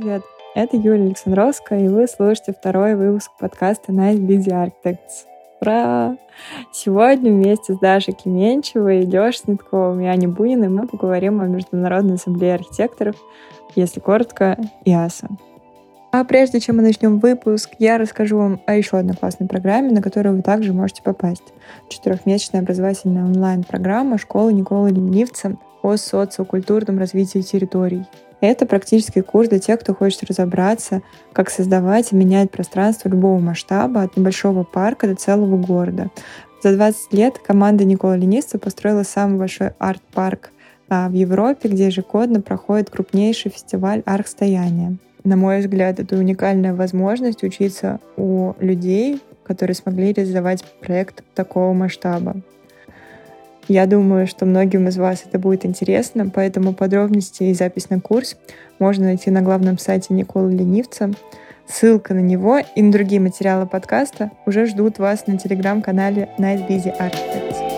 привет! Это Юлия Александровская, и вы слушаете второй выпуск подкаста Night Busy Architects. Ура! Сегодня вместе с Дашей Клеменчевой, Лешей Снитковым и Аней Буниной мы поговорим о Международной ассамблее архитекторов, если коротко, ИАСА. А прежде чем мы начнем выпуск, я расскажу вам о еще одной классной программе, на которую вы также можете попасть. Четырехмесячная образовательная онлайн-программа школы Николы Ленивца о социокультурном развитии территорий. Это практический курс для тех, кто хочет разобраться, как создавать и менять пространство любого масштаба, от небольшого парка до целого города. За 20 лет команда Никола Ленивца построила самый большой арт-парк а, в Европе, где ежегодно проходит крупнейший фестиваль архстояния. На мой взгляд, это уникальная возможность учиться у людей, которые смогли реализовать проект такого масштаба. Я думаю, что многим из вас это будет интересно, поэтому подробности и запись на курс можно найти на главном сайте Николы Ленивца. Ссылка на него и на другие материалы подкаста уже ждут вас на телеграм-канале Nice Busy Architects.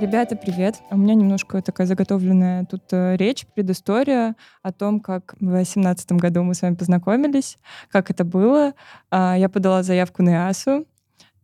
Ребята, привет! У меня немножко такая заготовленная тут э, речь, предыстория о том, как в 2018 году мы с вами познакомились, как это было. А, я подала заявку на ИАСу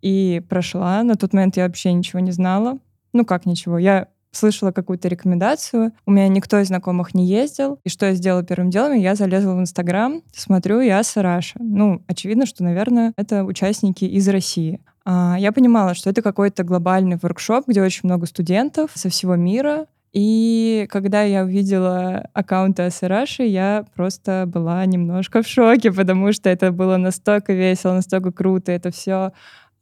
и прошла. На тот момент я вообще ничего не знала. Ну как ничего? Я слышала какую-то рекомендацию, у меня никто из знакомых не ездил, и что я сделала первым делом? Я залезла в Инстаграм, смотрю, я Раша. Ну, очевидно, что, наверное, это участники из России. А, я понимала, что это какой-то глобальный воркшоп, где очень много студентов со всего мира. И когда я увидела аккаунты Асараши, я просто была немножко в шоке, потому что это было настолько весело, настолько круто. Это все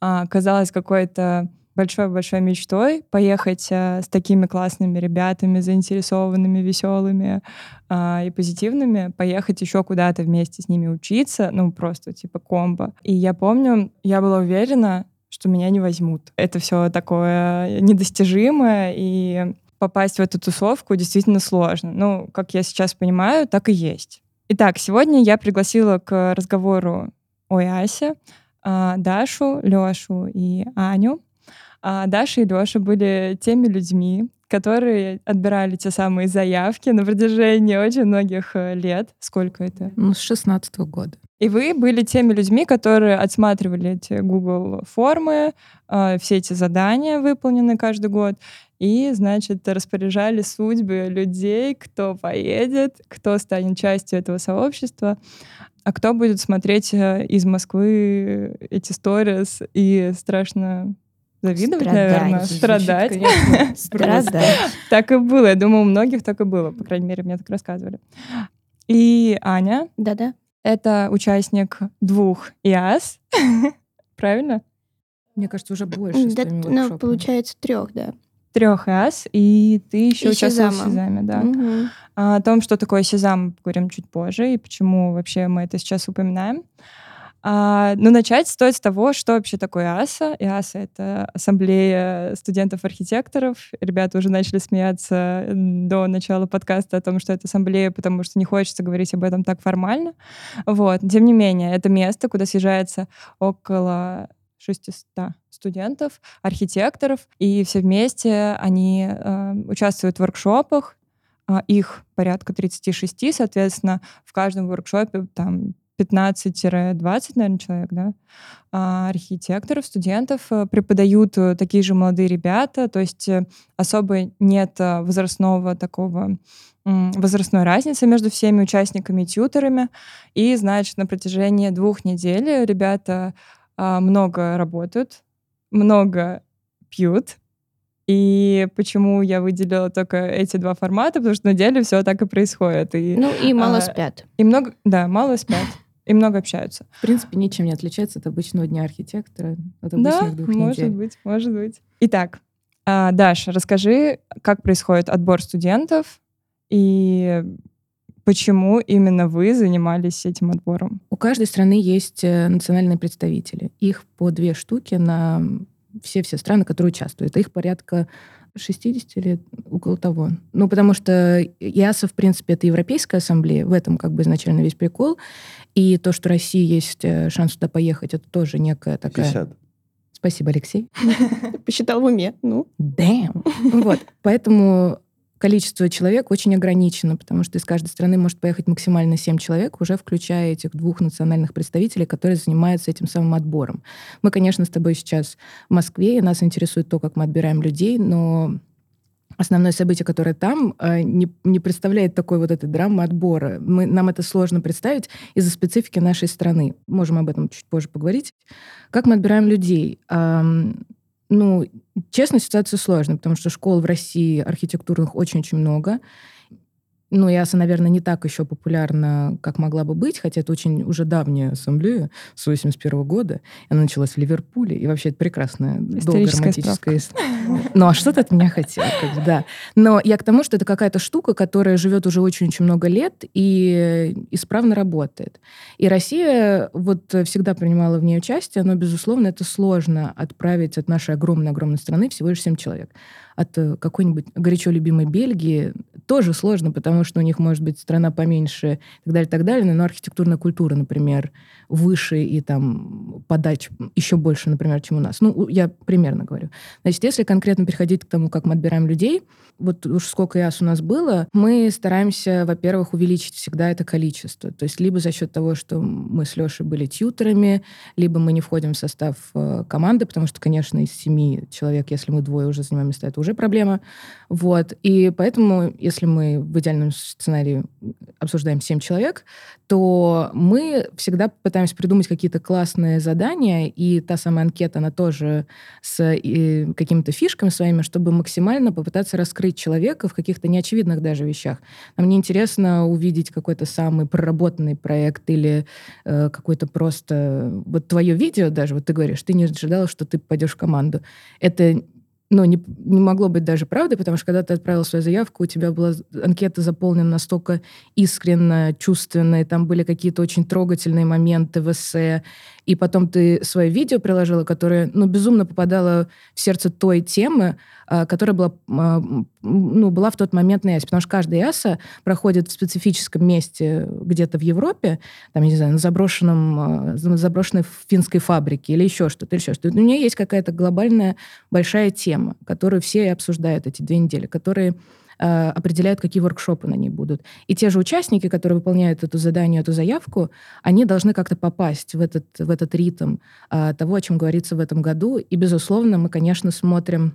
а, казалось какой-то большой-большой мечтой поехать а, с такими классными ребятами, заинтересованными, веселыми а, и позитивными, поехать еще куда-то вместе с ними учиться, ну просто типа комбо. И я помню, я была уверена, что меня не возьмут. Это все такое недостижимое, и попасть в эту тусовку действительно сложно. Ну, как я сейчас понимаю, так и есть. Итак, сегодня я пригласила к разговору о а, Дашу, Лешу и Аню. А Даша и Леша были теми людьми, которые отбирали те самые заявки на протяжении очень многих э, лет. Сколько это? Ну, с 16 года. И вы были теми людьми, которые отсматривали эти Google формы, э, все эти задания выполнены каждый год, и, значит, распоряжали судьбы людей, кто поедет, кто станет частью этого сообщества, а кто будет смотреть э, из Москвы эти сторис и страшно завидовать, страдать. наверное, страдать. Страдать. Так и было. Я думаю, у многих так и было. По крайней мере, мне так рассказывали. И Аня. Да-да. Это участник двух ИАС. Правильно? Мне кажется, уже больше. Да, ну, получается, трех, да. Трех ИАС, и ты еще и участвовала в Сезаме, да. Угу. А, о том, что такое Сезам, поговорим чуть позже, и почему вообще мы это сейчас упоминаем. А, но начать стоит с того, что вообще такое АСА. И АСА — это ассамблея студентов-архитекторов. Ребята уже начали смеяться до начала подкаста о том, что это ассамблея, потому что не хочется говорить об этом так формально. Вот. Тем не менее, это место, куда съезжается около 600 студентов, архитекторов, и все вместе они э, участвуют в воркшопах, э, их порядка 36, соответственно, в каждом воркшопе там 15-20, наверное, человек, да, а, архитекторов, студентов, э, преподают э, такие же молодые ребята, то есть э, особо нет возрастного такого возрастной разницы между всеми участниками и тьютерами. И, значит, на протяжении двух недель ребята а, много работают, много пьют, и почему я выделила только эти два формата, потому что на деле все так и происходит. И, ну и мало а, спят. И много, да, мало спят и много общаются. В принципе, ничем не отличается от обычного дня архитектора, от обычных да, двух может недель. быть, может быть. Итак, а, Даша, расскажи, как происходит отбор студентов и почему именно вы занимались этим отбором? У каждой страны есть э, национальные представители. Их по две штуки на все-все страны, которые участвуют. Их порядка 60 лет, около того. Ну, потому что ИАСа, в принципе, это Европейская ассамблея, в этом как бы изначально весь прикол. И то, что России есть э, шанс туда поехать, это тоже некая такая... 50. Спасибо, Алексей. Посчитал в уме. Ну. Damn. Вот. Поэтому количество человек очень ограничено, потому что из каждой страны может поехать максимально 7 человек, уже включая этих двух национальных представителей, которые занимаются этим самым отбором. Мы, конечно, с тобой сейчас в Москве, и нас интересует то, как мы отбираем людей, но основное событие, которое там, э, не, не представляет такой вот этой драмы отбора. Мы, нам это сложно представить из-за специфики нашей страны. Можем об этом чуть позже поговорить. Как мы отбираем людей? Ну, честно, ситуация сложная, потому что школ в России архитектурных очень-очень много. Ну, ИАСа, наверное, не так еще популярна, как могла бы быть, хотя это очень уже давняя ассамблея с 81 года. Она началась в Ливерпуле, и вообще это прекрасная, долгая романтическая история. Ну, а что ты от меня хотел? Как бы, да. Но я к тому, что это какая-то штука, которая живет уже очень-очень много лет и исправно работает. И Россия вот всегда принимала в ней участие, но, безусловно, это сложно отправить от нашей огромной-огромной страны всего лишь 7 человек от э, какой-нибудь горячо любимой Бельгии тоже сложно, потому что у них может быть страна поменьше и так далее, и так далее, но архитектурная культура, например, выше и там подач еще больше, например, чем у нас. Ну, я примерно говорю. Значит, если конкретно переходить к тому, как мы отбираем людей, вот уж сколько яс у нас было, мы стараемся, во-первых, увеличить всегда это количество. То есть либо за счет того, что мы с Лешей были тьютерами, либо мы не входим в состав э, команды, потому что, конечно, из семи человек, если мы двое уже занимаем места, это уже проблема. Вот. И поэтому, если мы в идеальном сценарии обсуждаем семь человек, то мы всегда пытаемся придумать какие-то классные задания, и та самая анкета, она тоже с какими-то фишками своими, чтобы максимально попытаться раскрыть человека в каких-то неочевидных даже вещах. Нам не интересно увидеть какой-то самый проработанный проект или э, какой-то просто... Вот твое видео даже, вот ты говоришь, ты не ожидала, что ты пойдешь в команду. Это ну, не, не могло быть даже правдой, потому что когда ты отправил свою заявку, у тебя была анкета заполнена настолько искренно, чувственно, и там были какие-то очень трогательные моменты в эссе, и потом ты свое видео приложила, которое, ну, безумно попадало в сердце той темы, а, которая была, а, ну, была в тот момент на ЯСе. Потому что каждая ЯСа проходит в специфическом месте где-то в Европе, там, я не знаю, на заброшенном, а, на заброшенной финской фабрике или еще что-то, или еще что-то. У нее есть какая-то глобальная большая тема, которую все обсуждают эти две недели, которые Э, определяют, какие воркшопы на ней будут. И те же участники, которые выполняют эту задание, эту заявку, они должны как-то попасть в этот, в этот ритм э, того, о чем говорится в этом году. И, безусловно, мы, конечно, смотрим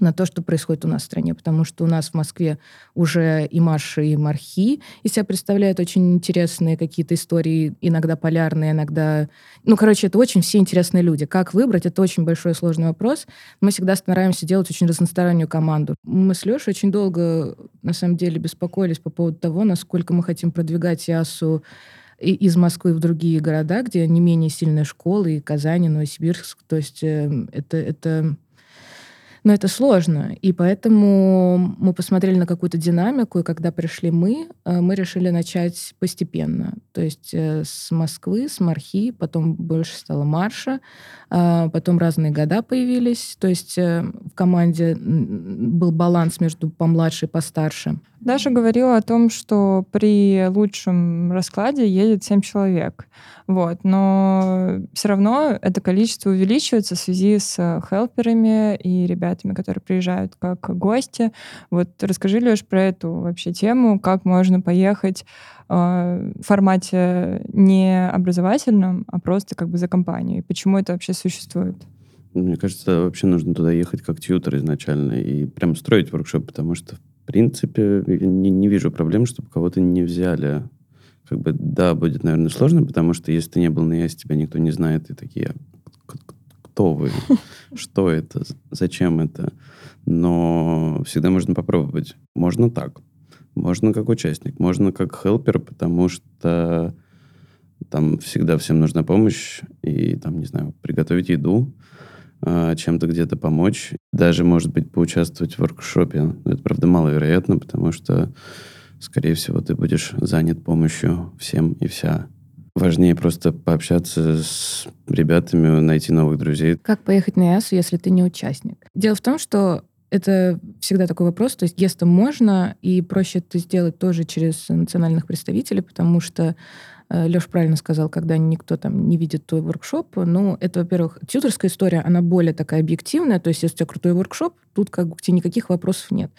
на то, что происходит у нас в стране, потому что у нас в Москве уже и Маша, и Мархи из себя представляют очень интересные какие-то истории, иногда полярные, иногда... Ну, короче, это очень все интересные люди. Как выбрать, это очень большой сложный вопрос. Мы всегда стараемся делать очень разностороннюю команду. Мы с Лешей очень долго, на самом деле, беспокоились по поводу того, насколько мы хотим продвигать ЯСУ из Москвы в другие города, где не менее сильные школы, и Казань, и Новосибирск. То есть э, это, это но это сложно. И поэтому мы посмотрели на какую-то динамику, и когда пришли мы, э, мы решили начать постепенно. То есть э, с Москвы, с Мархи, потом больше стало Марша, а потом разные года появились. То есть э, в команде был баланс между помладше и постарше. Даша говорила о том, что при лучшем раскладе едет 7 человек. Вот. Но все равно это количество увеличивается в связи с хелперами и ребятами, которые приезжают как гости. Вот расскажи, Леш, про эту вообще тему, как можно поехать э, в формате не образовательном, а просто как бы за компанию. И почему это вообще существует? Мне кажется, вообще нужно туда ехать как тьютер изначально и прям строить воркшоп, потому что, в принципе, не, не вижу проблем, чтобы кого-то не взяли. Как бы, да, будет, наверное, сложно, потому что если ты не был на ЯСе, тебя никто не знает, и такие, кто вы, что это, зачем это. Но всегда можно попробовать. Можно так, можно как участник, можно как хелпер, потому что там всегда всем нужна помощь, и там, не знаю, приготовить еду, чем-то где-то помочь, даже, может быть, поучаствовать в воркшопе. Но это, правда, маловероятно, потому что скорее всего, ты будешь занят помощью всем и вся. Важнее просто пообщаться с ребятами, найти новых друзей. Как поехать на ЯСУ, если ты не участник? Дело в том, что это всегда такой вопрос. То есть ЕСТом можно, и проще это сделать тоже через национальных представителей, потому что Леш правильно сказал, когда никто там не видит твой воркшоп. Ну, это, во-первых, тьюторская история, она более такая объективная. То есть, если у тебя крутой воркшоп, тут как бы к тебе никаких вопросов нет.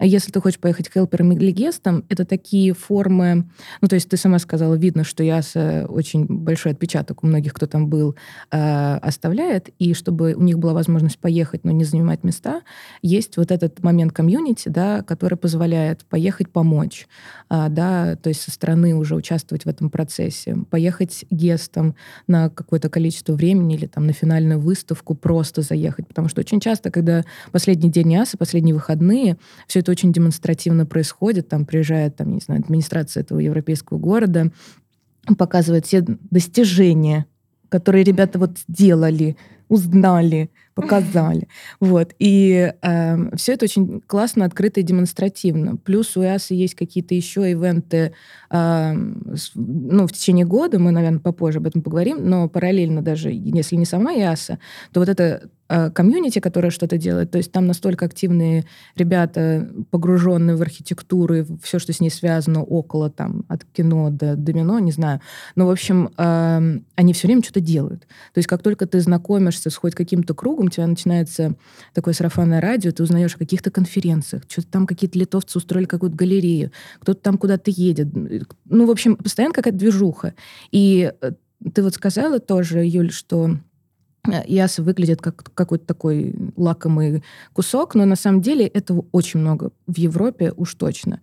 А если ты хочешь поехать к хелперам или гестам, это такие формы... Ну, то есть ты сама сказала, видно, что ЯСА очень большой отпечаток у многих, кто там был, э, оставляет. И чтобы у них была возможность поехать, но не занимать места, есть вот этот момент комьюнити, да, который позволяет поехать помочь, э, да, то есть со стороны уже участвовать в этом процессе, поехать гестом на какое-то количество времени или там на финальную выставку просто заехать. Потому что очень часто, когда последний день ЯСа, последние выходные, все это очень демонстративно происходит. Там приезжает, там, не знаю, администрация этого европейского города, показывает все достижения, которые ребята вот сделали, узнали, показали. Вот. И э, все это очень классно, открыто и демонстративно. Плюс у ИАСа есть какие-то еще ивенты ну, в течение года, мы, наверное, попозже об этом поговорим, но параллельно даже, если не сама ИАСа, то вот это Э, комьюнити, которое что-то делает. То есть там настолько активные ребята, погруженные в архитектуру и все, что с ней связано, около там от кино до домино, не знаю. Но, в общем, э, они все время что-то делают. То есть как только ты знакомишься с хоть каким-то кругом, у тебя начинается такое сарафанное радио, ты узнаешь о каких-то конференциях, что-то там какие-то литовцы устроили какую-то галерею, кто-то там куда-то едет. Ну, в общем, постоянно какая-то движуха. И э, ты вот сказала тоже, Юль, что Яса выглядит как какой-то такой лакомый кусок, но на самом деле этого очень много в Европе уж точно.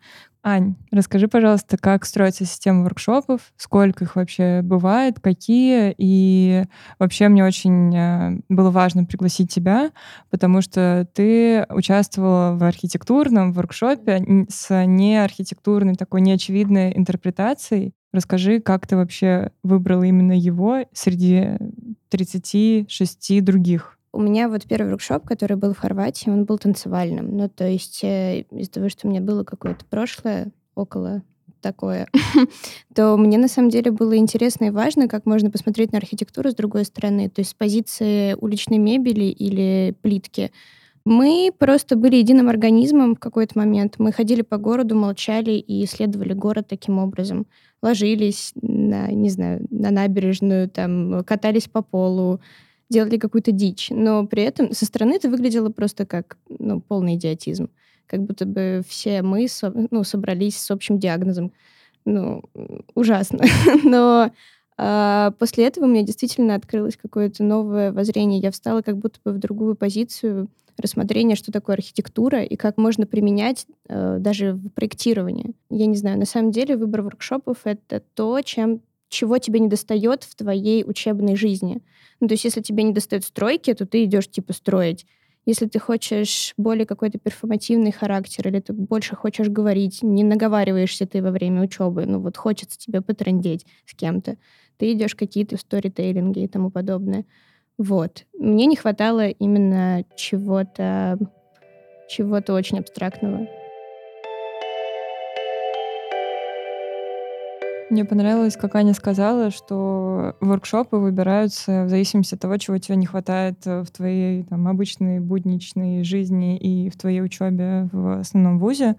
Ань, расскажи, пожалуйста, как строится система воркшопов, сколько их вообще бывает, какие, и вообще мне очень э, было важно пригласить тебя, потому что ты участвовала в архитектурном воркшопе с неархитектурной такой неочевидной интерпретацией. Расскажи, как ты вообще выбрала именно его среди 36 других? У меня вот первый воркшоп, который был в Хорватии, он был танцевальным. Ну, то есть э, из-за того, что у меня было какое-то прошлое около такое, то мне на самом деле было интересно и важно, как можно посмотреть на архитектуру с другой стороны, то есть с позиции уличной мебели или плитки. Мы просто были единым организмом в какой-то момент. Мы ходили по городу, молчали и исследовали город таким образом. Ложились на, не знаю, на набережную, там, катались по полу, делали какую-то дичь. Но при этом со стороны это выглядело просто как ну, полный идиотизм. Как будто бы все мы со, ну, собрались с общим диагнозом. Ну, ужасно. Но а, после этого у меня действительно открылось какое-то новое воззрение. Я встала как будто бы в другую позицию, рассмотрение, что такое архитектура и как можно применять э, даже в проектировании. Я не знаю, на самом деле выбор воркшопов — это то, чем чего тебе не достает в твоей учебной жизни. Ну, то есть, если тебе не достает стройки, то ты идешь типа строить. Если ты хочешь более какой-то перформативный характер, или ты больше хочешь говорить, не наговариваешься ты во время учебы, ну вот хочется тебе потрендеть с кем-то, ты идешь какие-то сторитейлинги и тому подобное. Вот. Мне не хватало именно чего-то чего-то очень абстрактного. Мне понравилось, как Аня сказала, что воркшопы выбираются в зависимости от того, чего тебе не хватает в твоей там, обычной будничной жизни и в твоей учебе в основном вузе.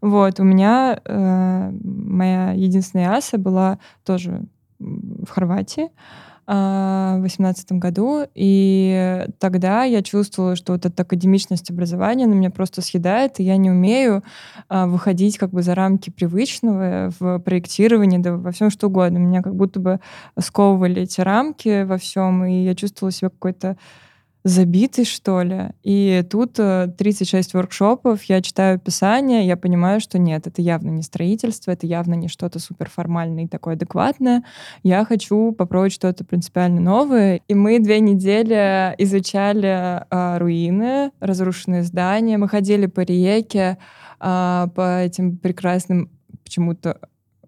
Вот, у меня э, моя единственная аса была тоже в Хорватии. А, в 2018 году, и тогда я чувствовала, что вот эта академичность образования на меня просто съедает, и я не умею а, выходить как бы за рамки привычного в проектировании, да во всем что угодно. Меня как будто бы сковывали эти рамки во всем, и я чувствовала себя какой-то забитый, что ли. И тут 36 э, воркшопов, я читаю описание, я понимаю, что нет, это явно не строительство, это явно не что-то суперформальное и такое адекватное. Я хочу попробовать что-то принципиально новое. И мы две недели изучали э, руины, разрушенные здания, мы ходили по реке, э, по этим прекрасным почему-то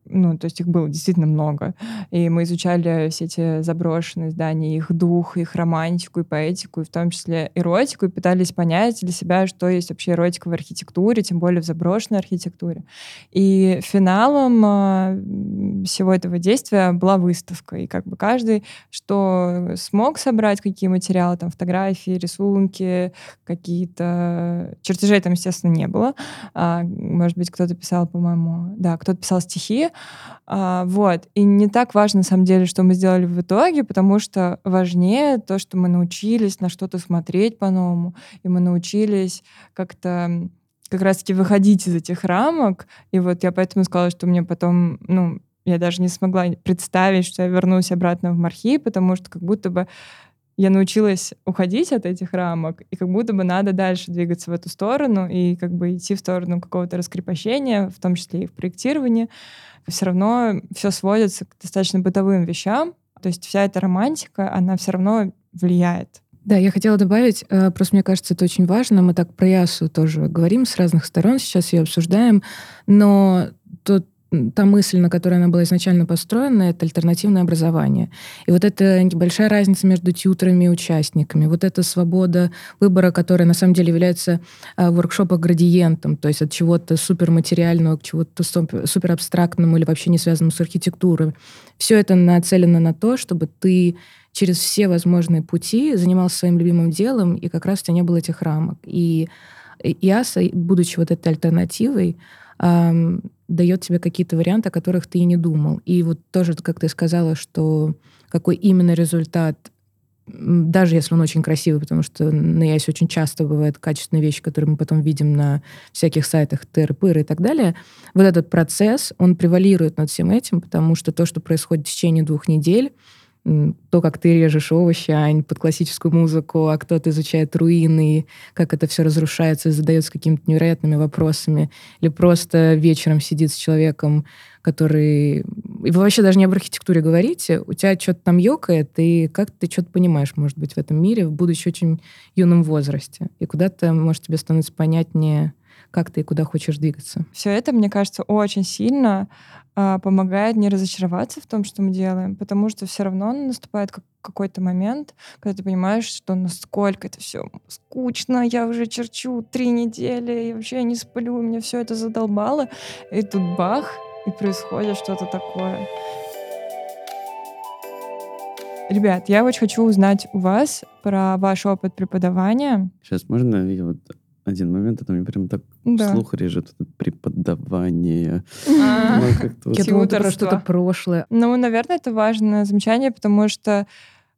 ну, то есть их было действительно много. И мы изучали все эти заброшенные здания, их дух, их романтику и поэтику, и в том числе эротику, и пытались понять для себя, что есть вообще эротика в архитектуре, тем более в заброшенной архитектуре. И финалом а, всего этого действия была выставка. И как бы каждый, что смог собрать, какие материалы, там, фотографии, рисунки, какие-то... Чертежей там, естественно, не было. А, может быть, кто-то писал, по-моему... Да, кто-то писал стихи, а, вот. И не так важно, на самом деле, что мы сделали в итоге, потому что важнее то, что мы научились на что-то смотреть по-новому, и мы научились как-то как раз-таки выходить из этих рамок. И вот я поэтому сказала, что мне потом, ну, я даже не смогла представить, что я вернусь обратно в Мархи, потому что как будто бы я научилась уходить от этих рамок, и как будто бы надо дальше двигаться в эту сторону и как бы идти в сторону какого-то раскрепощения, в том числе и в проектировании. Все равно все сводится к достаточно бытовым вещам, то есть вся эта романтика, она все равно влияет. Да, я хотела добавить, э, просто мне кажется, это очень важно. Мы так про Ясу тоже говорим с разных сторон, сейчас ее обсуждаем, но тот та мысль, на которой она была изначально построена, это альтернативное образование. И вот эта небольшая разница между тьютерами и участниками, вот эта свобода выбора, которая на самом деле является э, воркшопа градиентом, то есть от чего-то суперматериального к чего-то суперабстрактному или вообще не связанному с архитектурой. Все это нацелено на то, чтобы ты через все возможные пути занимался своим любимым делом, и как раз у тебя не было этих рамок. И ИАСа, будучи вот этой альтернативой, дает тебе какие-то варианты, о которых ты и не думал. И вот тоже, как ты сказала, что какой именно результат, даже если он очень красивый, потому что на Ясе очень часто бывают качественные вещи, которые мы потом видим на всяких сайтах тыр, пыр и так далее, вот этот процесс, он превалирует над всем этим, потому что то, что происходит в течение двух недель, то, как ты режешь овощи, ань, под классическую музыку, а кто-то изучает руины, как это все разрушается и задается какими-то невероятными вопросами, или просто вечером сидит с человеком, который... И вы вообще даже не об архитектуре говорите, у тебя что-то там ёкает, и как ты что-то понимаешь, может быть, в этом мире, будучи очень юном возрасте. И куда-то, может, тебе становится понятнее, как ты и куда хочешь двигаться. Все это, мне кажется, очень сильно а, помогает не разочароваться в том, что мы делаем, потому что все равно наступает как какой-то момент, когда ты понимаешь, что насколько это все скучно, я уже черчу три недели, и вообще я не сплю, мне все это задолбало, и тут бах, и происходит что-то такое. Ребят, я очень хочу узнать у вас про ваш опыт преподавания. Сейчас можно я вот один момент, это мне прям так да. слух режет это преподавание. А. Ну, Я думала, про что-то прошлое. Ну, наверное, это важное замечание, потому что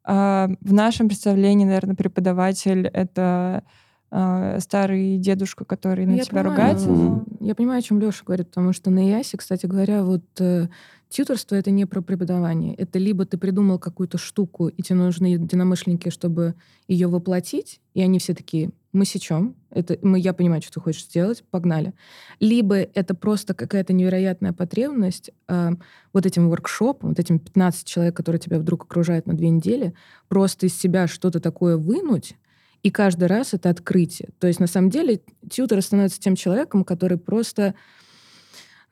а, в нашем представлении, наверное, преподаватель — это а, старый дедушка, который ну, на тебя ругается. Я понимаю, о чем Леша говорит, потому что на ЯСе, кстати говоря, вот э, Тьюторство — это не про преподавание. Это либо ты придумал какую-то штуку, и тебе нужны единомышленники, чтобы ее воплотить, и они все такие, мы сечем, это, мы, я понимаю, что ты хочешь сделать, погнали. Либо это просто какая-то невероятная потребность э, вот этим воркшопом, вот этим 15 человек, которые тебя вдруг окружают на две недели, просто из себя что-то такое вынуть, и каждый раз это открытие. То есть, на самом деле, тьютер становится тем человеком, который просто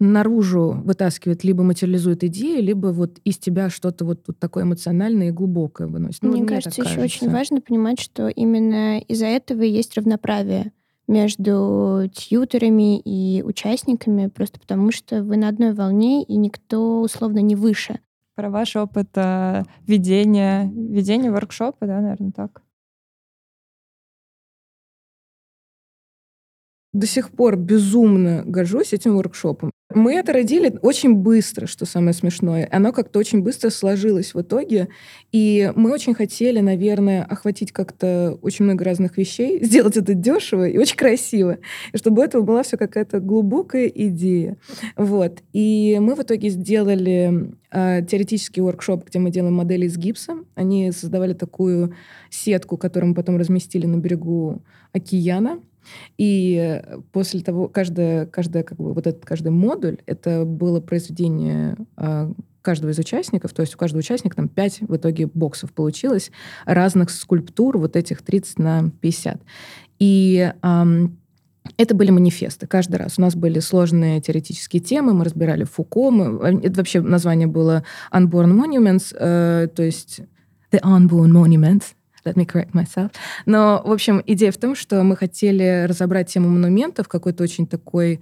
наружу вытаскивает, либо материализует идеи, либо вот из тебя что-то вот, вот такое эмоциональное и глубокое выносит. Ну, мне, мне кажется, еще кажется. очень важно понимать, что именно из-за этого есть равноправие между тьютерами и участниками, просто потому что вы на одной волне, и никто условно не выше. Про ваш опыт э, ведения, ведения воркшопа, да, наверное, так? До сих пор безумно горжусь этим воркшопом. Мы это родили очень быстро, что самое смешное. Оно как-то очень быстро сложилось в итоге. И мы очень хотели, наверное, охватить как-то очень много разных вещей, сделать это дешево и очень красиво. И чтобы у этого была все какая-то глубокая идея. Вот. И мы в итоге сделали э, теоретический воркшоп, где мы делаем модели из гипса. Они создавали такую сетку, которую мы потом разместили на берегу океана. И после того, каждая, каждая, как бы, вот этот каждый модуль, это было произведение э, каждого из участников, то есть у каждого участника там 5 в итоге боксов получилось, разных скульптур, вот этих 30 на 50. И эм, это были манифесты каждый раз. У нас были сложные теоретические темы, мы разбирали Фуко, мы, это вообще название было Unborn Monuments, э, то есть The Unborn Monuments, let me correct myself. Но, в общем, идея в том, что мы хотели разобрать тему монументов, какой-то очень такой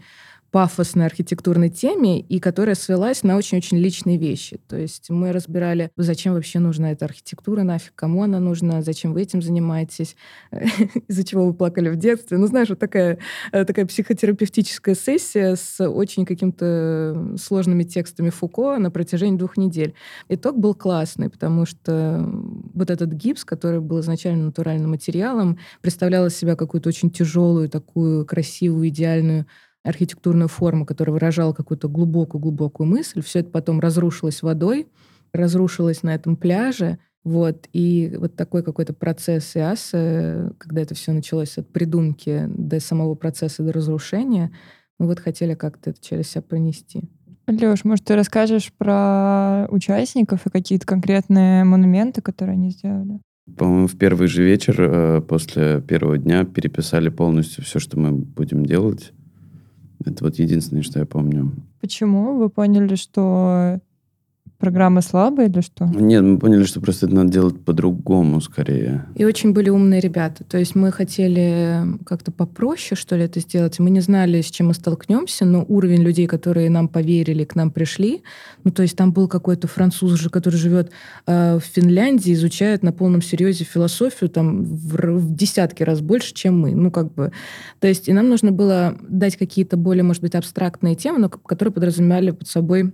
пафосной архитектурной теме, и которая свелась на очень-очень личные вещи. То есть мы разбирали, зачем вообще нужна эта архитектура, нафиг, кому она нужна, зачем вы этим занимаетесь, из-за чего вы плакали в детстве. Ну, знаешь, вот такая, э, такая психотерапевтическая сессия с очень какими-то сложными текстами Фуко на протяжении двух недель. Итог был классный, потому что вот этот гипс, который был изначально натуральным материалом, представлял из себя какую-то очень тяжелую, такую красивую, идеальную архитектурную форму, которая выражала какую-то глубокую-глубокую мысль. Все это потом разрушилось водой, разрушилось на этом пляже. Вот, и вот такой какой-то процесс ИАСа, когда это все началось от придумки до самого процесса, до разрушения, мы вот хотели как-то это через себя пронести. Леш, может, ты расскажешь про участников и какие-то конкретные монументы, которые они сделали? По-моему, в первый же вечер э, после первого дня переписали полностью все, что мы будем делать. Это вот единственное, что я помню. Почему? Вы поняли, что программа слабая или что? Нет, мы поняли, что просто это надо делать по-другому скорее. И очень были умные ребята. То есть мы хотели как-то попроще, что ли, это сделать. Мы не знали, с чем мы столкнемся, но уровень людей, которые нам поверили, к нам пришли, ну, то есть там был какой-то француз же, который живет э, в Финляндии, изучает на полном серьезе философию там в, в десятки раз больше, чем мы. Ну, как бы. То есть и нам нужно было дать какие-то более, может быть, абстрактные темы, но которые подразумевали под собой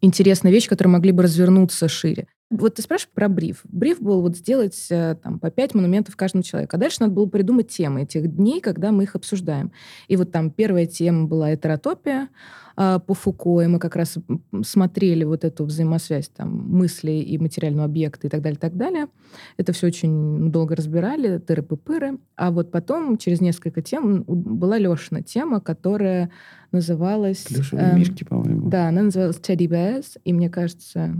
интересная вещь, которые могли бы развернуться шире. Вот ты спрашиваешь про бриф. Бриф был вот сделать э, там, по пять монументов каждому человеку. А дальше надо было придумать темы этих дней, когда мы их обсуждаем. И вот там первая тема была этеротопия э, по Фуко, и мы как раз смотрели вот эту взаимосвязь там, мысли и материального объекта и так далее, так далее. Это все очень долго разбирали, тыры-пыры. А вот потом, через несколько тем, была Лешина тема, которая называлась... Плюшевые эм, мишки, по-моему. Да, она называлась Teddy Bears, и мне кажется,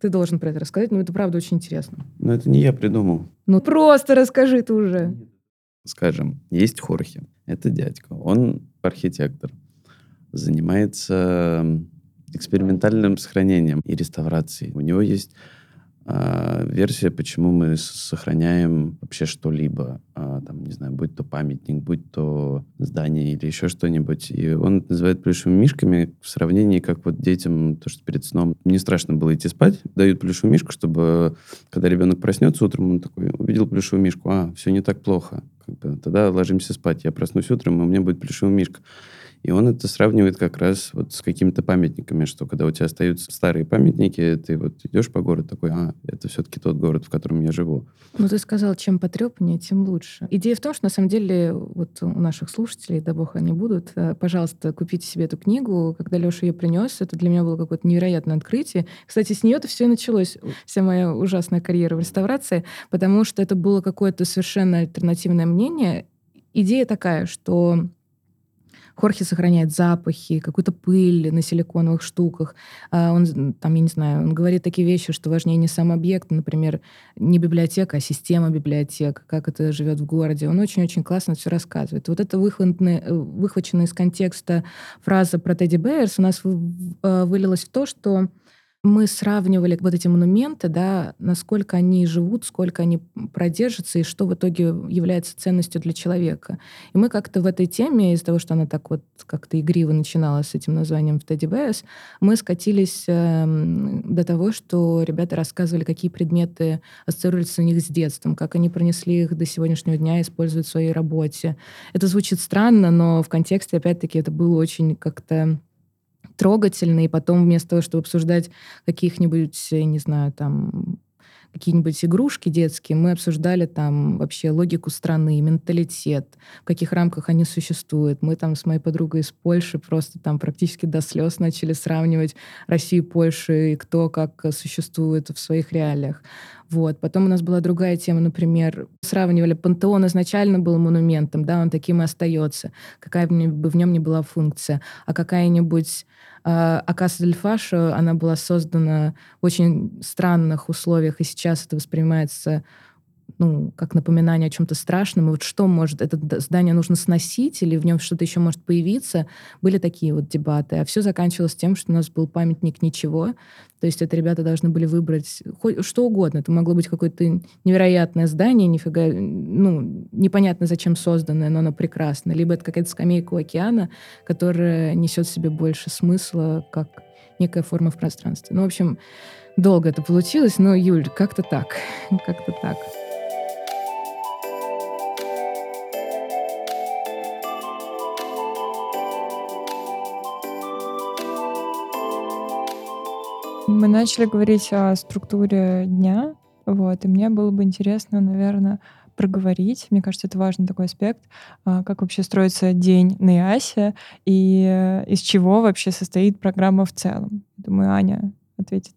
ты должен про это рассказать, но это правда очень интересно. Но это не я придумал. Ну просто расскажи ты уже. Скажем, есть Хорхе. Это дядька. Он архитектор. Занимается экспериментальным сохранением и реставрацией. У него есть а, версия, почему мы сохраняем вообще что-либо, а, там, не знаю, будь то памятник, будь то здание или еще что-нибудь. И он это называет плюшевыми мишками в сравнении, как вот детям, то, что перед сном не страшно было идти спать, дают плюшевую мишку, чтобы, когда ребенок проснется утром, он такой, увидел плюшевую мишку, а, все не так плохо. Как бы, тогда ложимся спать. Я проснусь утром, и у меня будет плюшевая мишка. И он это сравнивает как раз вот с какими-то памятниками, что когда у тебя остаются старые памятники, ты вот идешь по городу такой, а, это все-таки тот город, в котором я живу. Ну, ты сказал, чем потрепаннее, тем лучше. Идея в том, что на самом деле вот у наших слушателей, да бог они будут, э, пожалуйста, купите себе эту книгу. Когда Леша ее принес, это для меня было какое-то невероятное открытие. Кстати, с нее-то все и началось, вся моя ужасная карьера в реставрации, потому что это было какое-то совершенно альтернативное мнение. Идея такая, что Хорхе сохраняет запахи, какую-то пыль на силиконовых штуках. А он, там, я не знаю, он говорит такие вещи, что важнее не сам объект, например, не библиотека, а система библиотек, как это живет в городе. Он очень-очень классно все рассказывает. Вот это выхваченная из контекста фраза про Тедди Бэйерс у нас э, вылилась в то, что мы сравнивали вот эти монументы, да, насколько они живут, сколько они продержатся и что в итоге является ценностью для человека. И мы как-то в этой теме, из-за того, что она так вот как-то игриво начинала с этим названием в Teddy Bears, мы скатились э, до того, что ребята рассказывали, какие предметы ассоциируются у них с детством, как они пронесли их до сегодняшнего дня и используют в своей работе. Это звучит странно, но в контексте, опять-таки, это было очень как-то трогательно, и потом вместо того, чтобы обсуждать каких-нибудь, не знаю, там какие-нибудь игрушки детские, мы обсуждали там вообще логику страны, менталитет, в каких рамках они существуют. Мы там с моей подругой из Польши просто там практически до слез начали сравнивать Россию и Польшу и кто как существует в своих реалиях. Вот. Потом у нас была другая тема, например, сравнивали, пантеон изначально был монументом, да, он таким и остается, какая бы в нем ни была функция, а какая-нибудь а, Акаса Дель Фашо, она была создана в очень странных условиях, и сейчас это воспринимается ну, как напоминание о чем-то страшном, и вот что может, это здание нужно сносить, или в нем что-то еще может появиться, были такие вот дебаты. А все заканчивалось тем, что у нас был памятник ничего, то есть это ребята должны были выбрать хоть что угодно. Это могло быть какое-то невероятное здание, нифига, ну, непонятно зачем созданное, но оно прекрасно. Либо это какая-то скамейка у океана, которая несет в себе больше смысла, как некая форма в пространстве. Ну, в общем, долго это получилось, но, Юль, как-то так. Как-то так. Мы начали говорить о структуре дня, вот, и мне было бы интересно, наверное, проговорить. Мне кажется, это важный такой аспект, а, как вообще строится день на ИАСе и из чего вообще состоит программа в целом. Думаю, Аня ответит.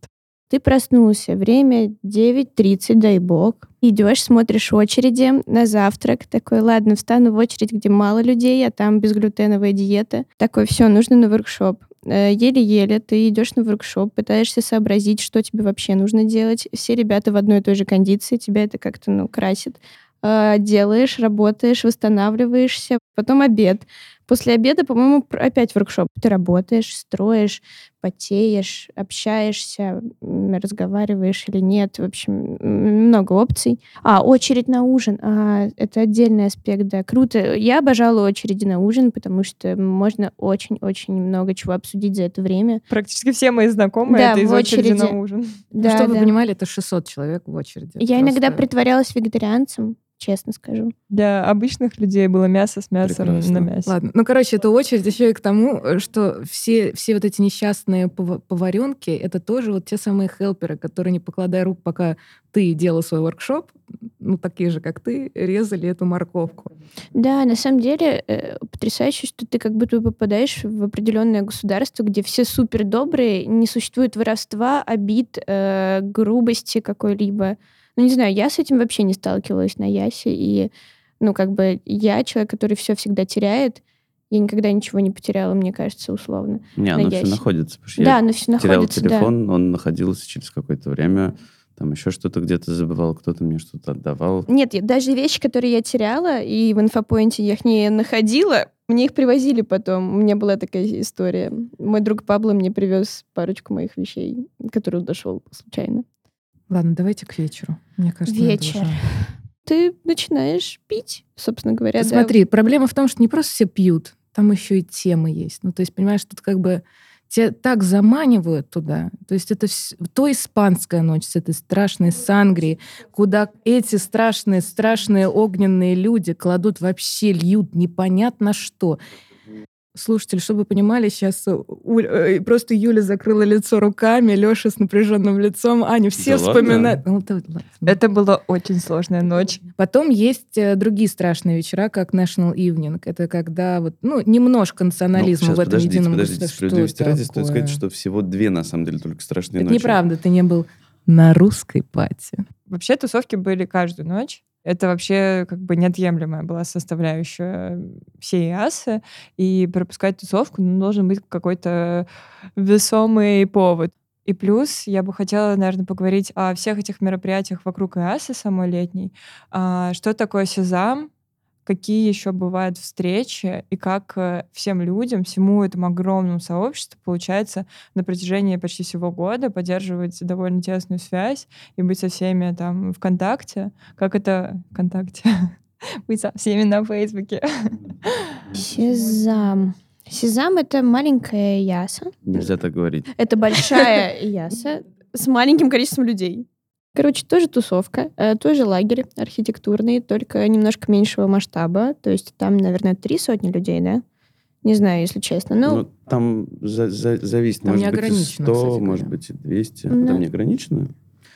Ты проснулся, время 9.30, дай бог. Идешь, смотришь очереди на завтрак. Такой, ладно, встану в очередь, где мало людей, а там безглютеновая диета. Такой, все, нужно на воркшоп. Э, еле-еле ты идешь на воркшоп, пытаешься сообразить, что тебе вообще нужно делать. Все ребята в одной и той же кондиции, тебя это как-то, ну, красит. Э, делаешь, работаешь, восстанавливаешься, потом обед. После обеда, по-моему, опять воркшоп. Ты работаешь, строишь, потеешь, общаешься, разговариваешь или нет. В общем, много опций. А, очередь на ужин. А, это отдельный аспект, да. Круто. Я обожала очереди на ужин, потому что можно очень-очень много чего обсудить за это время. Практически все мои знакомые да, это из очереди. очереди на ужин. Да, Чтобы да. вы понимали, это 600 человек в очереди. Я Просто... иногда притворялась вегетарианцем честно скажу. Для обычных людей было мясо с мясом Прекрасно. на мясе. Ладно, ну, короче, это очередь еще и к тому, что все, все вот эти несчастные поваренки, это тоже вот те самые хелперы, которые, не покладая рук, пока ты делал свой воркшоп, ну, такие же, как ты, резали эту морковку. Да, на самом деле э, потрясающе, что ты как будто попадаешь в определенное государство, где все супер добрые, не существует воровства, обид, э, грубости какой-либо. Ну, не знаю, я с этим вообще не сталкивалась на Ясе, и, ну, как бы я человек, который все всегда теряет, я никогда ничего не потеряла, мне кажется, условно. Не, оно все находится. да, оно все находится, терял телефон, да. он находился через какое-то время, там еще что-то где-то забывал, кто-то мне что-то отдавал. Нет, даже вещи, которые я теряла, и в инфопоинте я их не находила, мне их привозили потом. У меня была такая история. Мой друг Пабло мне привез парочку моих вещей, которые он дошел случайно. Ладно, давайте к вечеру. Мне кажется, вечер. Ты начинаешь пить, собственно говоря. Смотри, да. проблема в том, что не просто все пьют, там еще и темы есть. Ну, то есть, понимаешь, тут как бы тебя так заманивают туда. То есть это все, то испанская ночь с этой страшной сангрией, куда эти страшные, страшные огненные люди кладут вообще, льют непонятно что слушатели, чтобы вы понимали, сейчас э, просто Юля закрыла лицо руками, Леша с напряженным лицом, Аня, все да вспоминают. Ну, да, Это была очень сложная ночь. Потом есть э, другие страшные вечера, как National Evening. Это когда вот, ну, немножко национализма ну, в этом подождите, едином подождите, справедливости ради стоит сказать, что всего две, на самом деле, только страшные Это ночи. неправда, ты не был на русской пати. Вообще тусовки были каждую ночь это вообще как бы неотъемлемая была составляющая всей ИАСы, и пропускать тусовку ну, должен быть какой-то весомый повод. И плюс я бы хотела, наверное, поговорить о всех этих мероприятиях вокруг ИАСы самой летней. А, что такое Сезам? Какие еще бывают встречи и как э, всем людям, всему этому огромному сообществу получается на протяжении почти всего года поддерживать довольно тесную связь и быть со всеми там в контакте. Как это ВКонтакте? Быть со всеми на Фейсбуке. Сезам. Сезам — это маленькая яса. Нельзя так говорить. Это большая яса с маленьким количеством людей. Короче, тоже тусовка, э, тоже лагерь архитектурный, только немножко меньшего масштаба. То есть там, наверное, три сотни людей, да? Не знаю, если честно. Но... Ну, там за за зависит, там может быть, и 100, кстати, может быть, и 200. Ну, там не ограничено?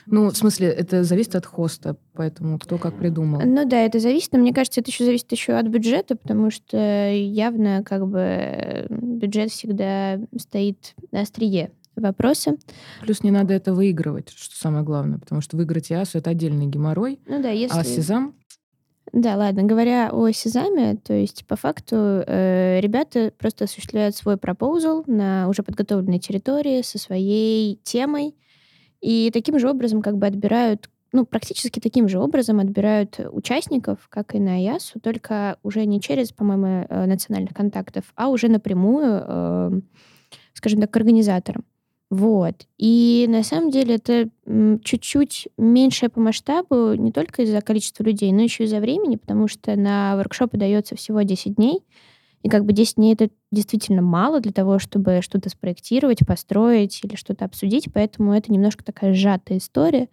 Ну, в смысле, это зависит от хоста, поэтому кто как придумал. Ну да, это зависит, но мне кажется, это еще зависит еще от бюджета, потому что явно как бы бюджет всегда стоит на острие вопросы. Плюс не надо это выигрывать, что самое главное, потому что выиграть ИАСу — это отдельный геморрой. Ну да, если... А Сезам да, ладно. Говоря о Сезаме, то есть по факту э, ребята просто осуществляют свой пропозал на уже подготовленной территории со своей темой и таким же образом как бы отбирают ну, практически таким же образом отбирают участников, как и на АЯСу, только уже не через, по-моему, э, национальных контактов, а уже напрямую, э, скажем так, к организаторам. Вот. И на самом деле это чуть-чуть меньшее по масштабу не только из-за количества людей, но еще из-за времени, потому что на воркшопы дается всего 10 дней. И как бы 10 дней это действительно мало для того, чтобы что-то спроектировать, построить или что-то обсудить, поэтому это немножко такая сжатая история.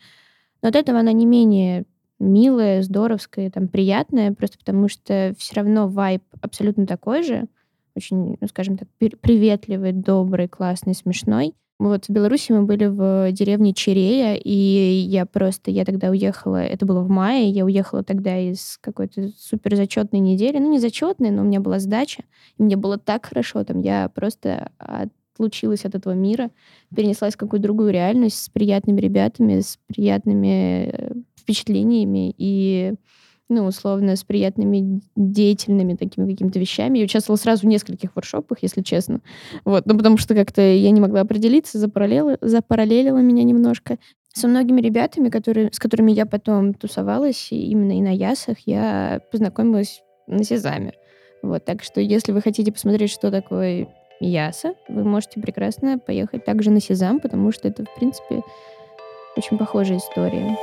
Но от этого она не менее милая, здоровская, там, приятная, просто потому что все равно вайб абсолютно такой же, очень, ну, скажем так, приветливый, добрый, классный, смешной. Вот в Беларуси мы были в деревне Черея, и я просто, я тогда уехала, это было в мае, я уехала тогда из какой-то супер зачетной недели, ну не зачетной, но у меня была сдача, и мне было так хорошо, там я просто отлучилась от этого мира, перенеслась в какую-то другую реальность с приятными ребятами, с приятными э, впечатлениями, и ну, условно, с приятными деятельными такими какими-то вещами. Я участвовала сразу в нескольких воршопах, если честно. Вот, ну, потому что как-то я не могла определиться, запараллелила, запараллелила меня немножко. Со многими ребятами, которые, с которыми я потом тусовалась, и именно и на Ясах, я познакомилась на Сезаме. Вот, так что если вы хотите посмотреть, что такое Яса, вы можете прекрасно поехать также на Сезам, потому что это, в принципе, очень похожая история.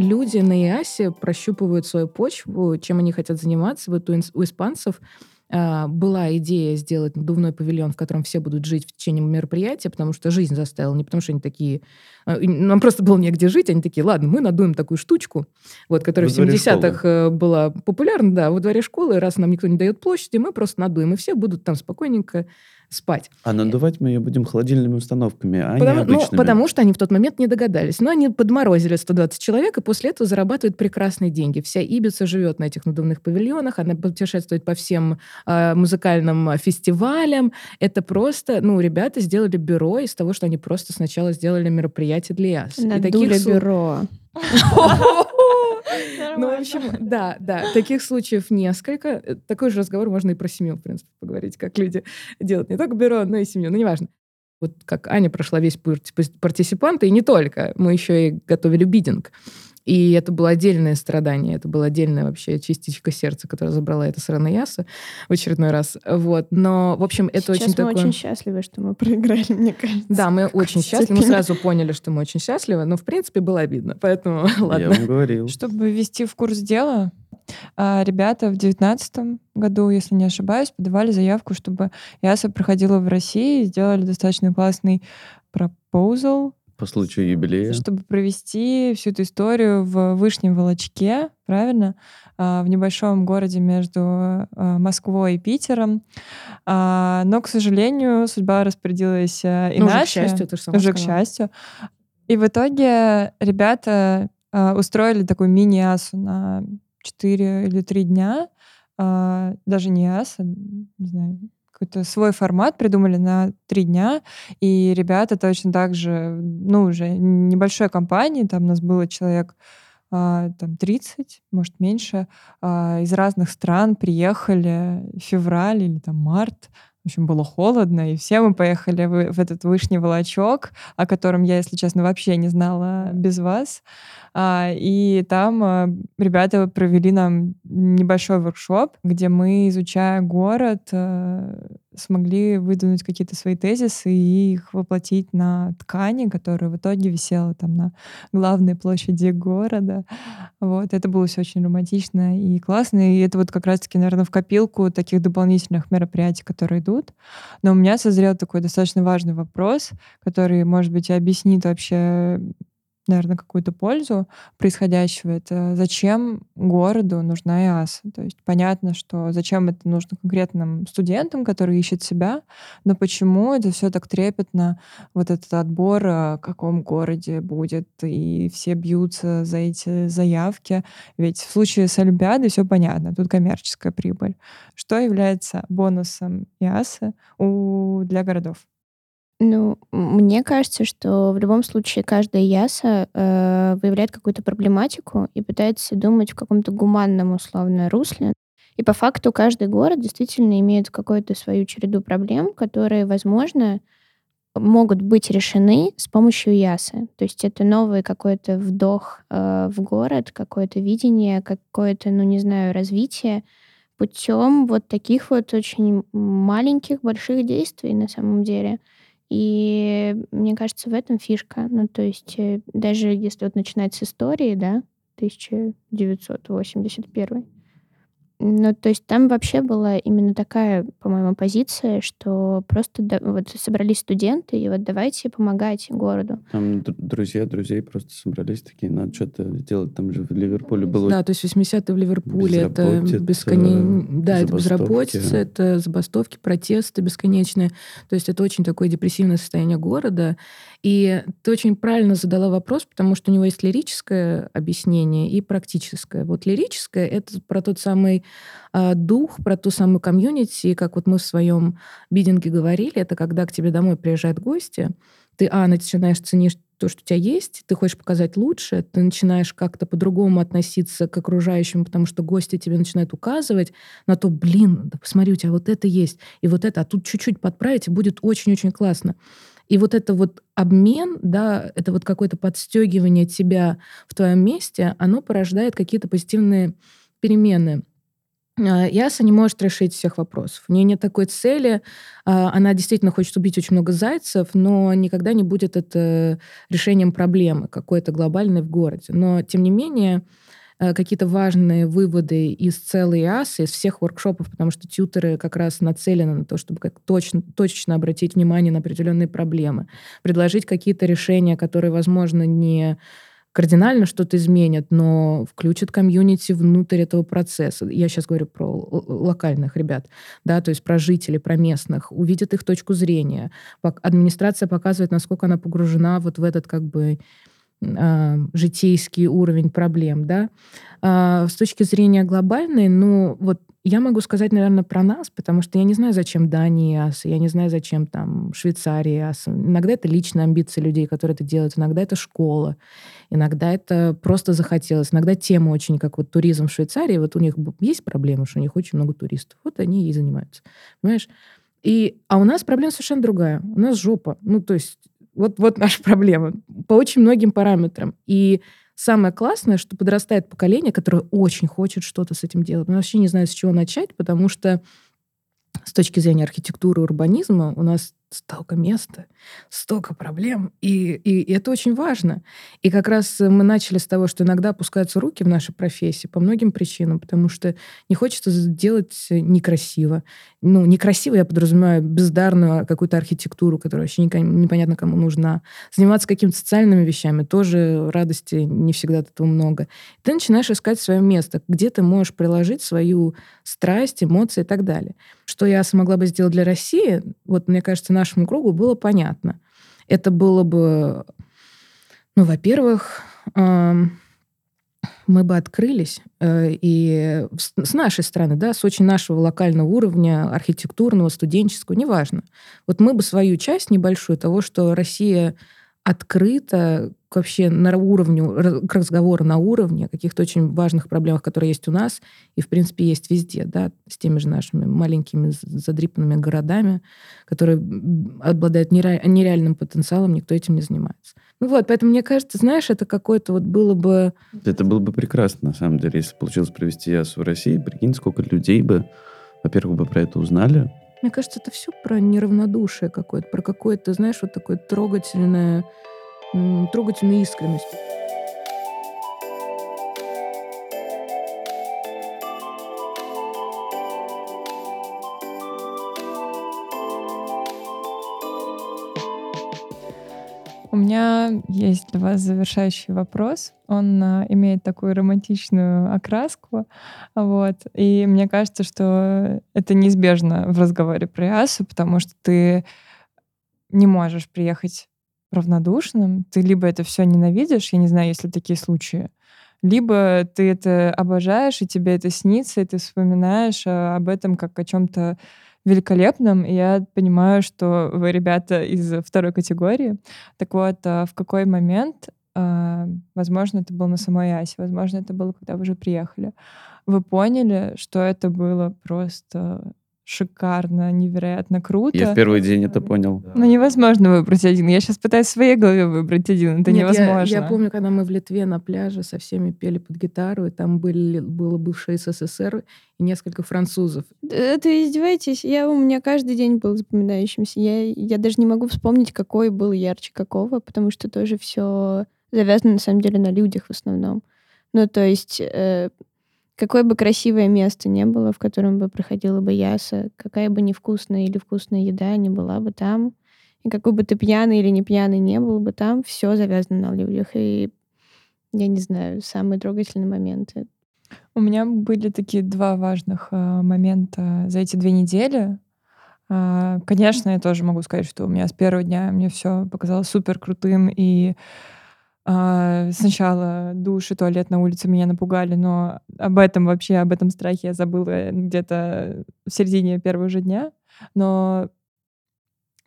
Люди на ИАСе прощупывают свою почву, чем они хотят заниматься. Вот у, у испанцев а, была идея сделать надувной павильон, в котором все будут жить в течение мероприятия, потому что жизнь заставила, не потому что они такие... А, нам просто было негде жить, они такие, ладно, мы надуем такую штучку, вот, которая в 70-х э, была популярна, да, во дворе школы, раз нам никто не дает площади, мы просто надуем, и все будут там спокойненько спать. А надувать мы ее будем холодильными установками, а потому, не обычными. Ну, потому что они в тот момент не догадались. Но они подморозили 120 человек, и после этого зарабатывают прекрасные деньги. Вся Ибица живет на этих надувных павильонах, она путешествует по всем э, музыкальным фестивалям. Это просто, ну, ребята сделали бюро из того, что они просто сначала сделали мероприятие для ЯС. Надули таких... бюро. Ну, в общем, да, да, таких случаев несколько. Э, такой же разговор можно и про семью, в принципе, поговорить, как люди делают не только бюро, но и семью, ну, неважно. Вот как Аня прошла весь путь партисипанта, и не только. Мы еще и готовили бидинг. И это было отдельное страдание, это была отдельная вообще частичка сердца, которая забрала это сраное ясо в очередной раз. Вот. Но, в общем, это Сейчас очень мы такое... очень счастливы, что мы проиграли, мне кажется. Да, мы очень счастливы. Мы сразу поняли, что мы очень счастливы, но, в принципе, было обидно. Поэтому, ладно. Я вам говорил. Чтобы ввести в курс дела, а, ребята в девятнадцатом году, если не ошибаюсь, подавали заявку, чтобы ЯСА проходила в России, сделали достаточно классный пропозал, по случаю юбилея. Чтобы провести всю эту историю в Вышнем Волочке, правильно? А, в небольшом городе между а, Москвой и Питером. А, но, к сожалению, судьба распорядилась иначе. Ну, уже к счастью, ты же Уже к счастью. И в итоге ребята устроили такую мини-асу на 4 или 3 дня. Даже не аса, не знаю, какой-то свой формат придумали на три дня, и ребята точно так же, ну, уже небольшой компании, там у нас было человек а, там 30, может, меньше, а, из разных стран приехали в февраль или там март, в общем, было холодно, и все мы поехали в, в этот вышний волочок, о котором я, если честно, вообще не знала без вас. А, и там а, ребята провели нам небольшой воркшоп, где мы, изучая город, а, смогли выдвинуть какие-то свои тезисы и их воплотить на ткани, которая в итоге висела там на главной площади города. Вот. Это было все очень романтично и классно. И это вот как раз-таки, наверное, в копилку таких дополнительных мероприятий, которые идут. Но у меня созрел такой достаточно важный вопрос, который, может быть, объяснит вообще наверное, какую-то пользу происходящего. Это зачем городу нужна ИАС? То есть понятно, что зачем это нужно конкретным студентам, которые ищут себя, но почему это все так трепетно, вот этот отбор, а, в каком городе будет, и все бьются за эти заявки. Ведь в случае с Олимпиадой все понятно, тут коммерческая прибыль. Что является бонусом ИАСа у, для городов? Ну, мне кажется, что в любом случае каждая яса э, выявляет какую-то проблематику и пытается думать в каком-то гуманном условно русле. И по факту каждый город действительно имеет какую-то свою череду проблем, которые, возможно, могут быть решены с помощью ЯСы. То есть это новый какой-то вдох э, в город, какое-то видение, какое-то, ну не знаю, развитие путем вот таких вот очень маленьких, больших действий на самом деле. И мне кажется, в этом фишка. Ну, то есть э, даже если вот начинать с истории, да, 1981, ну, то есть там вообще была именно такая, по-моему, позиция, что просто да, вот собрались студенты, и вот давайте помогать городу. Там друзья друзей просто собрались такие, надо что-то сделать. Там же в Ливерпуле было... Да, то есть 80-е в Ливерпуле это бесконечно... Да, это безработица, это забастовки, протесты бесконечные. То есть это очень такое депрессивное состояние города. И ты очень правильно задала вопрос, потому что у него есть лирическое объяснение и практическое. Вот лирическое — это про тот самый э, дух, про ту самую комьюнити, как вот мы в своем бидинге говорили, это когда к тебе домой приезжают гости, ты, а, начинаешь ценить то, что у тебя есть, ты хочешь показать лучше, ты начинаешь как-то по-другому относиться к окружающим, потому что гости тебе начинают указывать на то, блин, да посмотри, у тебя вот это есть, и вот это, а тут чуть-чуть подправить, и будет очень-очень классно. И вот это вот обмен, да, это вот какое-то подстегивание тебя в твоем месте, оно порождает какие-то позитивные перемены. А, Яса не может решить всех вопросов. У нее нет такой цели. А, она действительно хочет убить очень много зайцев, но никогда не будет это решением проблемы какой-то глобальной в городе. Но, тем не менее, Э, какие-то важные выводы из целой ИАС, из всех воркшопов, потому что тьютеры как раз нацелены на то, чтобы как точно, точечно обратить внимание на определенные проблемы, предложить какие-то решения, которые, возможно, не кардинально что-то изменят, но включат комьюнити внутрь этого процесса. Я сейчас говорю про локальных ребят, да, то есть про жителей, про местных, увидят их точку зрения. Администрация показывает, насколько она погружена вот в этот как бы житейский уровень проблем, да. Э, с точки зрения глобальной, ну, вот я могу сказать, наверное, про нас, потому что я не знаю, зачем Дания АС, я не знаю, зачем там Швейцария АС. Иногда это личные амбиции людей, которые это делают, иногда это школа, иногда это просто захотелось, иногда тема очень, как вот туризм в Швейцарии, вот у них есть проблема, что у них очень много туристов, вот они ей занимаются, понимаешь? И, а у нас проблема совершенно другая. У нас жопа. Ну, то есть вот, вот наша проблема по очень многим параметрам. И самое классное, что подрастает поколение, которое очень хочет что-то с этим делать. Но вообще не знаю, с чего начать, потому что с точки зрения архитектуры урбанизма у нас столько места, столько проблем, и, и, и это очень важно. И как раз мы начали с того, что иногда опускаются руки в нашей профессии по многим причинам, потому что не хочется сделать некрасиво. Ну, некрасиво я подразумеваю бездарную какую-то архитектуру, которая вообще непонятно кому нужна. Заниматься какими-то социальными вещами тоже радости не всегда от этого много. Ты начинаешь искать свое место, где ты можешь приложить свою страсть, эмоции и так далее. Что я смогла бы сделать для России, вот мне кажется, нашему кругу было понятно. Это было бы, ну, во-первых, мы бы открылись, э, и с нашей стороны, да, с очень нашего локального уровня, архитектурного, студенческого, неважно. Вот мы бы свою часть небольшую того, что Россия открыто вообще на уровне, к разговору на уровне каких-то очень важных проблемах, которые есть у нас и, в принципе, есть везде, да, с теми же нашими маленькими задрипанными городами, которые обладают нереальным потенциалом, никто этим не занимается. Ну вот, поэтому мне кажется, знаешь, это какое-то вот было бы... Это было бы прекрасно, на самом деле, если получилось провести ЯСУ в России. Прикинь, сколько людей бы, во-первых, бы про это узнали, мне кажется, это все про неравнодушие какое-то, про какое-то, знаешь, вот такое трогательное, трогательную искренность. У меня есть для вас завершающий вопрос. Он а, имеет такую романтичную окраску. Вот. И мне кажется, что это неизбежно в разговоре про Ясу, потому что ты не можешь приехать равнодушным. Ты либо это все ненавидишь, я не знаю, есть ли такие случаи, либо ты это обожаешь, и тебе это снится, и ты вспоминаешь а, об этом как о чем-то великолепным. И я понимаю, что вы ребята из второй категории. Так вот, а в какой момент а, возможно, это было на самой Асе, возможно, это было, когда вы уже приехали, вы поняли, что это было просто шикарно, невероятно круто. Я в первый день это понял. Ну, невозможно выбрать один. Я сейчас пытаюсь в своей голове выбрать один. Это Нет, я- невозможно. Я, помню, когда мы в Литве на пляже со всеми пели под гитару, и там были, было бывшее СССР и несколько французов. Это издеваетесь? Я, у меня каждый день был запоминающимся. Я, я даже не могу вспомнить, какой был ярче какого, потому что тоже все завязано, на самом деле, на людях в основном. Ну, то есть, э, какое бы красивое место не было, в котором бы проходила бы яса, какая бы невкусная или вкусная еда не была бы там, и какой бы ты пьяный или не пьяный не был бы там, все завязано на людях. И я не знаю, самые трогательные моменты. У меня были такие два важных а, момента за эти две недели. А, Конечно, я тоже могу сказать, что у меня с первого дня мне все показалось супер крутым, и сначала душ и туалет на улице меня напугали, но об этом вообще, об этом страхе я забыла где-то в середине первого же дня. Но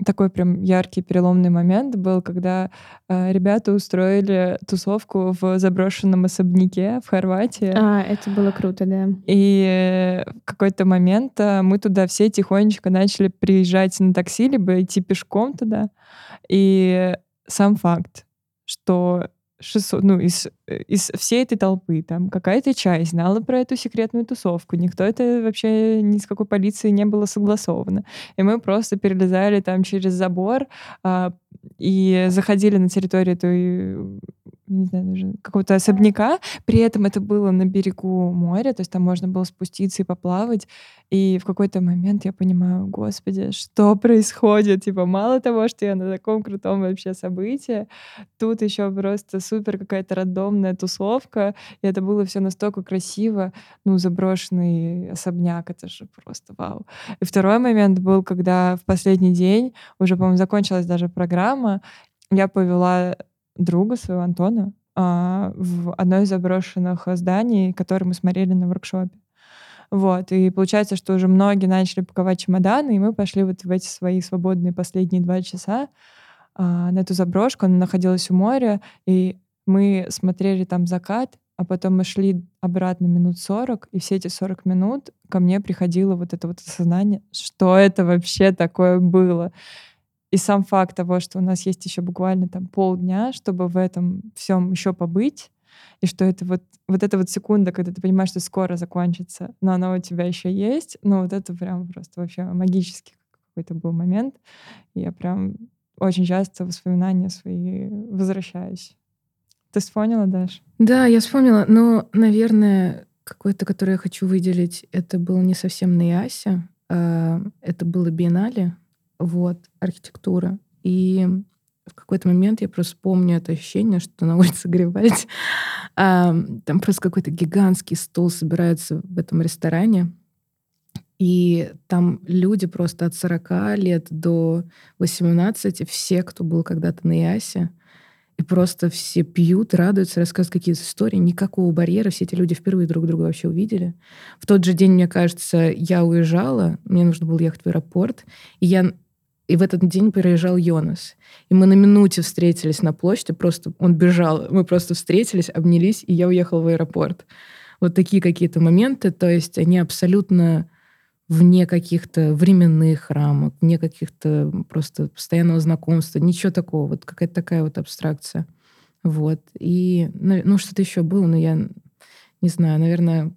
такой прям яркий переломный момент был, когда а, ребята устроили тусовку в заброшенном особняке в Хорватии. А, это было круто, да. И э, в какой-то момент а, мы туда все тихонечко начали приезжать на такси, либо идти пешком туда. И сам факт, что 600, ну, из, э, из всей этой толпы там какая-то часть знала про эту секретную тусовку. Никто это вообще ни с какой полицией не было согласовано. И мы просто перелезали там через забор а, и заходили на территорию этой не знаю, даже какого-то особняка. При этом это было на берегу моря, то есть там можно было спуститься и поплавать. И в какой-то момент я понимаю, господи, что происходит? Типа, мало того, что я на таком крутом вообще событии, тут еще просто супер какая-то рандомная тусовка. И это было все настолько красиво. Ну, заброшенный особняк, это же просто вау. И второй момент был, когда в последний день, уже, по-моему, закончилась даже программа, я повела друга своего Антона а, в одно из заброшенных зданий, которые мы смотрели на воркшопе. Вот, и получается, что уже многие начали паковать чемоданы, и мы пошли вот в эти свои свободные последние два часа а, на эту заброшку. Она находилась у моря, и мы смотрели там закат, а потом мы шли обратно минут 40, и все эти 40 минут ко мне приходило вот это вот осознание, что это вообще такое было. И сам факт того, что у нас есть еще буквально там полдня, чтобы в этом всем еще побыть, и что это вот, вот эта вот секунда, когда ты понимаешь, что скоро закончится, но она у тебя еще есть, ну вот это прям просто вообще магический какой-то был момент. И я прям очень часто воспоминания свои возвращаюсь. Ты вспомнила, Даш? Да, я вспомнила, но, наверное, какой-то, который я хочу выделить, это был не совсем на Ясе, а это было биеннале, вот, архитектура. И в какой-то момент я просто помню это ощущение, что на улице Грибальди а, там просто какой-то гигантский стол собирается в этом ресторане, и там люди просто от 40 лет до 18, все, кто был когда-то на Ясе, и просто все пьют, радуются, рассказывают какие-то истории. Никакого барьера. Все эти люди впервые друг друга вообще увидели. В тот же день, мне кажется, я уезжала. Мне нужно было ехать в аэропорт. И я и в этот день приезжал Йонас. И мы на минуте встретились на площади. Просто он бежал. Мы просто встретились, обнялись, и я уехала в аэропорт. Вот такие какие-то моменты. То есть они абсолютно вне каких-то временных рамок, вне каких-то просто постоянного знакомства, ничего такого, вот какая-то такая вот абстракция. Вот. И, ну, что-то еще было, но я не знаю, наверное,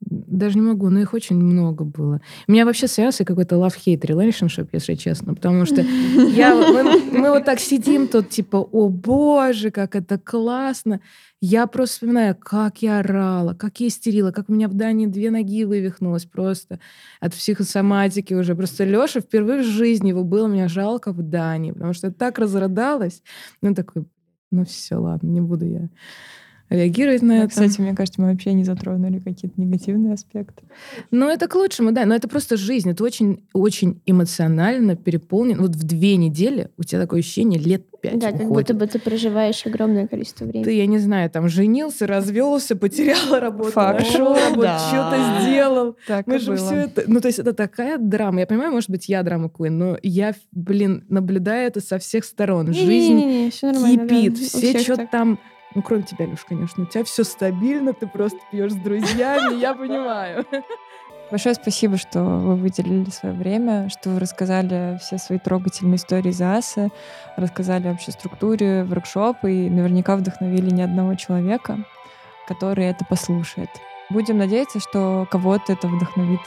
даже не могу, но их очень много было. У меня вообще с Ясой какой-то love-hate relationship, если честно, потому что я, мы, мы вот так сидим тут, типа, о боже, как это классно. Я просто вспоминаю, как я орала, как я истерила, как у меня в Дании две ноги вывихнулось просто от психосоматики уже. Просто Леша впервые в жизни его было меня жалко в Дании, потому что я так разрыдалась. Ну, такой, ну все, ладно, не буду я реагировать на Да, это. Кстати, мне кажется, мы вообще не затронули какие-то негативные аспекты. Ну, это к лучшему, да. Но это просто жизнь. Это очень, очень эмоционально переполнен. Вот в две недели у тебя такое ощущение лет пять Да, как уходит. будто бы ты проживаешь огромное количество времени. Ты, я не знаю, там женился, развелся, потерял работу, Факт. нашел работу, Да. что-то сделал. Так Мы же было. все это... Ну, то есть это такая драма. Я понимаю, может быть, я драма Куин, но я, блин, наблюдаю это со всех сторон. Жизнь Не-не-не, всё нормально, да. кипит, У все что-то там... Ну, кроме тебя, Леш, конечно. У тебя все стабильно, ты просто пьешь с друзьями, я понимаю. Большое спасибо, что вы выделили свое время, что вы рассказали все свои трогательные истории из АСы, рассказали вообще структуре воркшопа и наверняка вдохновили ни одного человека, который это послушает. Будем надеяться, что кого-то это вдохновит.